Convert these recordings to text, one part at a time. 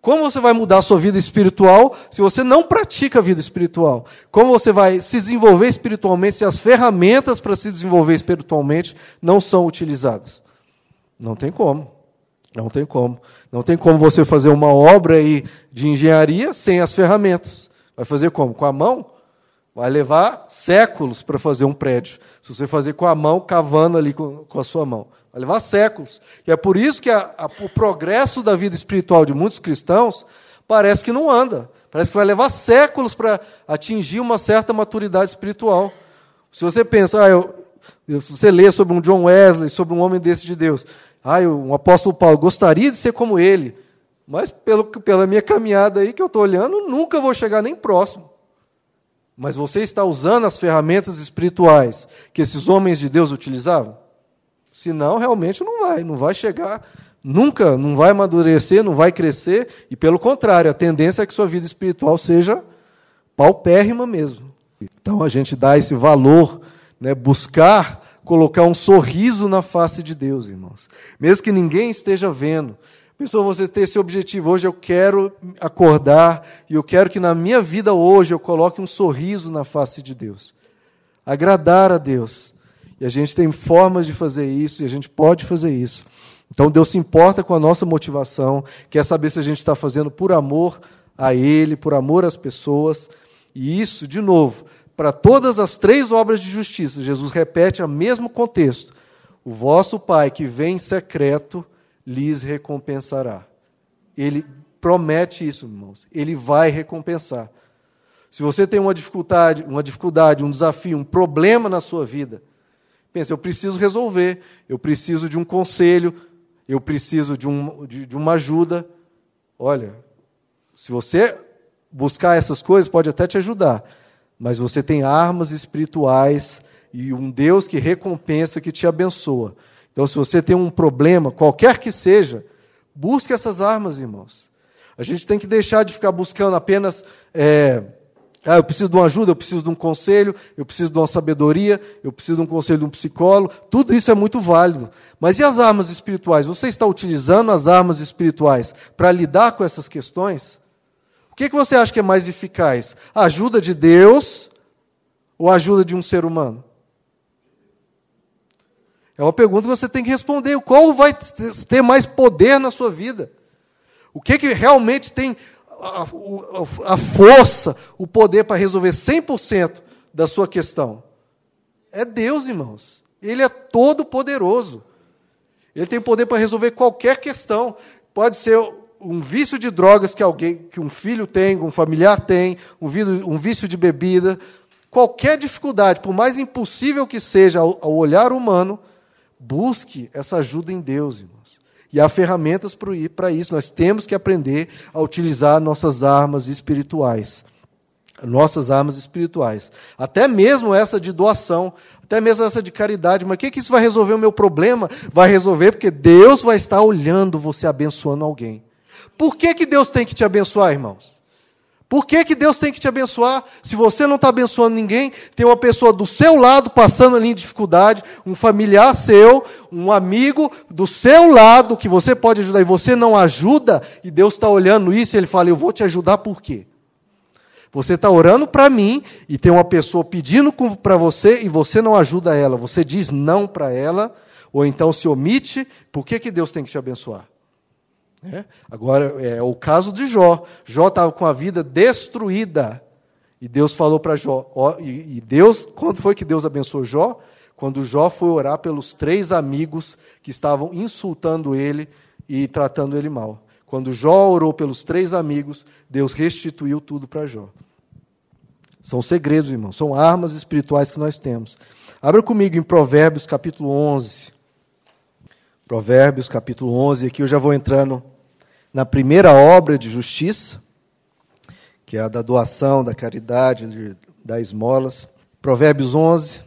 Como você vai mudar a sua vida espiritual se você não pratica a vida espiritual? Como você vai se desenvolver espiritualmente se as ferramentas para se desenvolver espiritualmente não são utilizadas? Não tem como. Não tem como. Não tem como você fazer uma obra aí de engenharia sem as ferramentas. Vai fazer como? Com a mão? Vai levar séculos para fazer um prédio. Se você fazer com a mão, cavando ali com, com a sua mão. Vai levar séculos. E é por isso que a, a, o progresso da vida espiritual de muitos cristãos parece que não anda. Parece que vai levar séculos para atingir uma certa maturidade espiritual. Se você pensa, ah, eu, se você lê sobre um John Wesley, sobre um homem desse de Deus, ah, um apóstolo Paulo, gostaria de ser como ele, mas pelo, pela minha caminhada aí que eu estou olhando, nunca vou chegar nem próximo. Mas você está usando as ferramentas espirituais que esses homens de Deus utilizavam? Senão, realmente não vai, não vai chegar, nunca, não vai amadurecer, não vai crescer, e pelo contrário, a tendência é que sua vida espiritual seja paupérrima mesmo. Então a gente dá esse valor, né, buscar colocar um sorriso na face de Deus, irmãos. Mesmo que ninguém esteja vendo. Pessoa, você ter esse objetivo. Hoje eu quero acordar e eu quero que na minha vida hoje eu coloque um sorriso na face de Deus. Agradar a Deus. E a gente tem formas de fazer isso e a gente pode fazer isso. Então Deus se importa com a nossa motivação, quer saber se a gente está fazendo por amor a Ele, por amor às pessoas. E isso, de novo, para todas as três obras de justiça, Jesus repete o mesmo contexto. O vosso Pai que vem em secreto lhes recompensará. Ele promete isso, irmãos. Ele vai recompensar. Se você tem uma dificuldade, uma dificuldade, um desafio, um problema na sua vida, Pensa, eu preciso resolver, eu preciso de um conselho, eu preciso de, um, de, de uma ajuda. Olha, se você buscar essas coisas, pode até te ajudar, mas você tem armas espirituais e um Deus que recompensa, que te abençoa. Então, se você tem um problema, qualquer que seja, busque essas armas, irmãos. A gente tem que deixar de ficar buscando apenas. É, ah, eu preciso de uma ajuda, eu preciso de um conselho, eu preciso de uma sabedoria, eu preciso de um conselho de um psicólogo. Tudo isso é muito válido. Mas e as armas espirituais? Você está utilizando as armas espirituais para lidar com essas questões? O que, que você acha que é mais eficaz? A ajuda de Deus ou a ajuda de um ser humano? É uma pergunta que você tem que responder. Qual vai ter mais poder na sua vida? O que, que realmente tem a, força, o poder para resolver 100% da sua questão? É Deus, irmãos. Ele é todo poderoso. Ele tem poder para resolver qualquer questão. Pode ser um vício de drogas que alguém, que um filho tem, um familiar tem, um vício, um vício de bebida, qualquer dificuldade, por mais impossível que seja ao, ao olhar humano, busque essa ajuda em Deus, irmão. E há ferramentas para isso. Nós temos que aprender a utilizar nossas armas espirituais. Nossas armas espirituais. Até mesmo essa de doação, até mesmo essa de caridade. Mas o que, que isso vai resolver o meu problema? Vai resolver porque Deus vai estar olhando você abençoando alguém. Por que, que Deus tem que te abençoar, irmãos? Por que, que Deus tem que te abençoar? Se você não está abençoando ninguém, tem uma pessoa do seu lado passando ali em dificuldade, um familiar seu, um amigo do seu lado que você pode ajudar e você não ajuda, e Deus está olhando isso e Ele fala: Eu vou te ajudar por quê? Você está orando para mim e tem uma pessoa pedindo para você e você não ajuda ela, você diz não para ela, ou então se omite, por que, que Deus tem que te abençoar? É? Agora, é o caso de Jó. Jó estava com a vida destruída. E Deus falou para Jó. Ó, e, e Deus, quando foi que Deus abençoou Jó? Quando Jó foi orar pelos três amigos que estavam insultando ele e tratando ele mal. Quando Jó orou pelos três amigos, Deus restituiu tudo para Jó. São segredos, irmão. São armas espirituais que nós temos. Abra comigo em Provérbios capítulo 11. Provérbios capítulo 11. Aqui eu já vou entrando na primeira obra de justiça, que é a da doação, da caridade, de, das esmolas. Provérbios 11,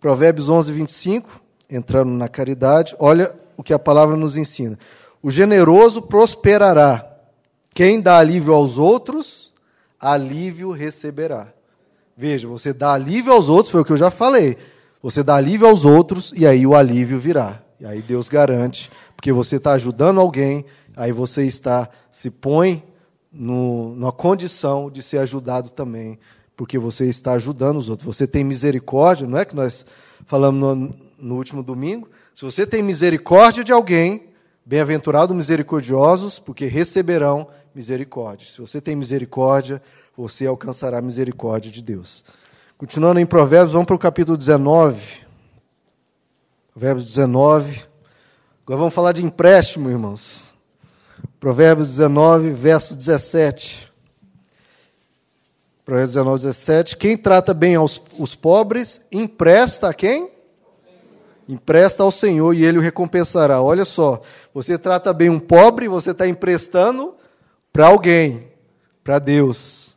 Provérbios 11, 25, entrando na caridade, olha o que a palavra nos ensina. O generoso prosperará. Quem dá alívio aos outros, alívio receberá. Veja, você dá alívio aos outros, foi o que eu já falei. Você dá alívio aos outros e aí o alívio virá. E aí Deus garante, porque você está ajudando alguém, aí você está se põe no, numa condição de ser ajudado também, porque você está ajudando os outros. Você tem misericórdia, não é que nós falamos no, no último domingo? Se você tem misericórdia de alguém, bem-aventurado misericordiosos, porque receberão misericórdia. Se você tem misericórdia, você alcançará a misericórdia de Deus. Continuando em Provérbios, vamos para o capítulo 19. Provérbios 19. Agora vamos falar de empréstimo, irmãos. Provérbios 19, verso 17. Provérbios 19, 17. Quem trata bem aos, os pobres, empresta a quem? Empresta ao Senhor e ele o recompensará. Olha só, você trata bem um pobre, você está emprestando para alguém, para Deus.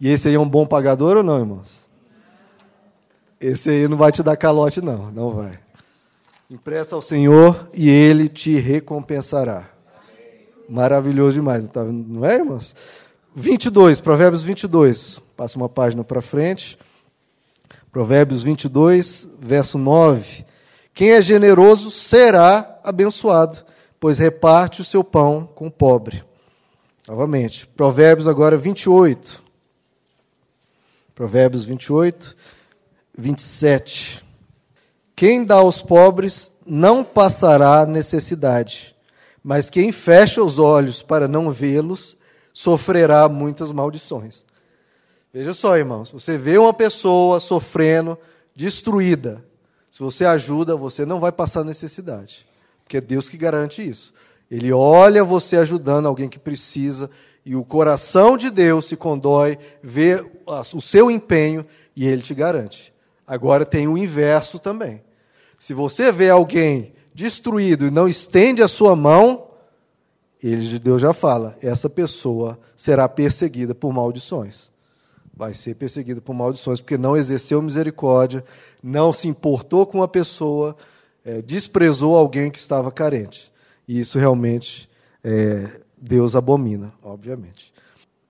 E esse aí é um bom pagador ou não, irmãos? Esse aí não vai te dar calote, não, não vai. Empresta ao Senhor e ele te recompensará. Maravilhoso demais, tá não é, irmãos? 22, Provérbios 22. Passa uma página para frente. Provérbios 22, verso 9. Quem é generoso será abençoado, pois reparte o seu pão com o pobre. Novamente, Provérbios agora 28. Provérbios 28, 27. Quem dá aos pobres não passará necessidade, mas quem fecha os olhos para não vê-los sofrerá muitas maldições. Veja só, irmãos, você vê uma pessoa sofrendo, destruída. Se você ajuda, você não vai passar necessidade, porque é Deus que garante isso. Ele olha você ajudando alguém que precisa e o coração de Deus se condói, vê o seu empenho e ele te garante. Agora tem o inverso também. Se você vê alguém destruído e não estende a sua mão, ele de Deus já fala, essa pessoa será perseguida por maldições. Vai ser perseguida por maldições, porque não exerceu misericórdia, não se importou com a pessoa, é, desprezou alguém que estava carente. E isso realmente é, Deus abomina, obviamente.